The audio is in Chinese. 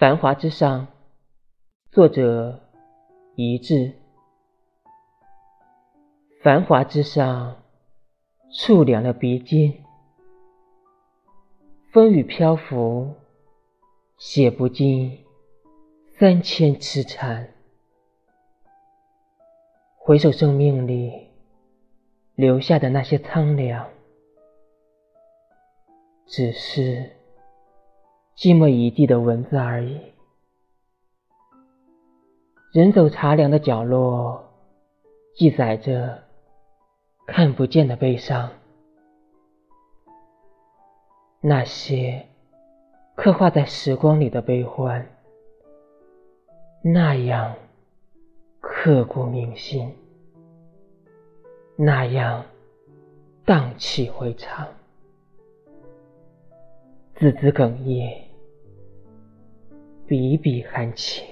繁华之上，作者一致。繁华之上，触凉了鼻尖。风雨漂浮，写不尽三千痴缠。回首生命里留下的那些苍凉，只是。寂寞一地的文字而已。人走茶凉的角落，记载着看不见的悲伤。那些刻画在时光里的悲欢，那样刻骨铭心，那样荡气回肠，字字哽咽。笔笔含情。